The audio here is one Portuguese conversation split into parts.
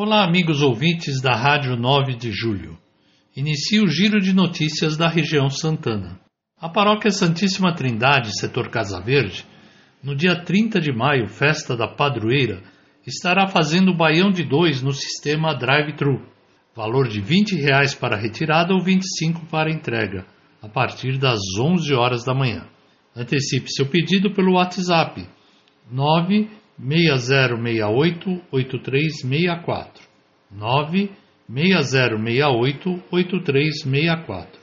Olá, amigos ouvintes da Rádio 9 de Julho. Inicia o giro de notícias da região Santana. A Paróquia Santíssima Trindade, setor Casa Verde, no dia 30 de maio, festa da padroeira, estará fazendo baião de dois no sistema drive-thru, valor de 20 reais para retirada ou R$ 25 para entrega, a partir das 11 horas da manhã. Antecipe seu pedido pelo WhatsApp 96068 8364 96068 8364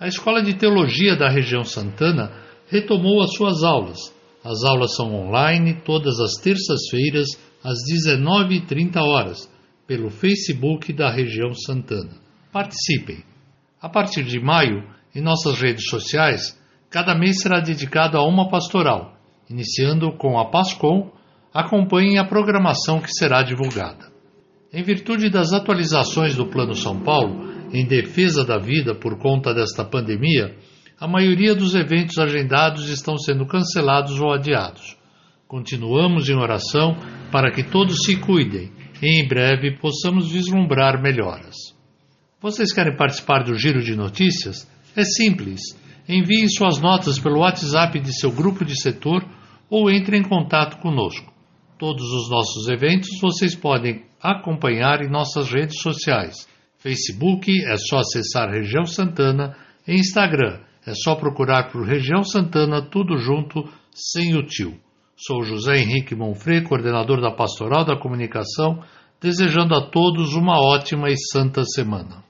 A Escola de Teologia da região Santana retomou as suas aulas. As aulas são online todas as terças-feiras às 19h30 horas, pelo Facebook da região Santana. Participem! A partir de maio, em nossas redes sociais, cada mês será dedicado a uma pastoral. Iniciando com a Pascom, acompanhem a programação que será divulgada. Em virtude das atualizações do Plano São Paulo, em defesa da vida por conta desta pandemia, a maioria dos eventos agendados estão sendo cancelados ou adiados. Continuamos em oração para que todos se cuidem e em breve possamos vislumbrar melhoras. Vocês querem participar do giro de notícias? É simples. Enviem suas notas pelo WhatsApp de seu grupo de setor ou entre em contato conosco. Todos os nossos eventos vocês podem acompanhar em nossas redes sociais. Facebook é só acessar Região Santana e Instagram é só procurar por Região Santana tudo junto sem o tio. Sou José Henrique Monfrey, coordenador da Pastoral da Comunicação, desejando a todos uma ótima e santa semana.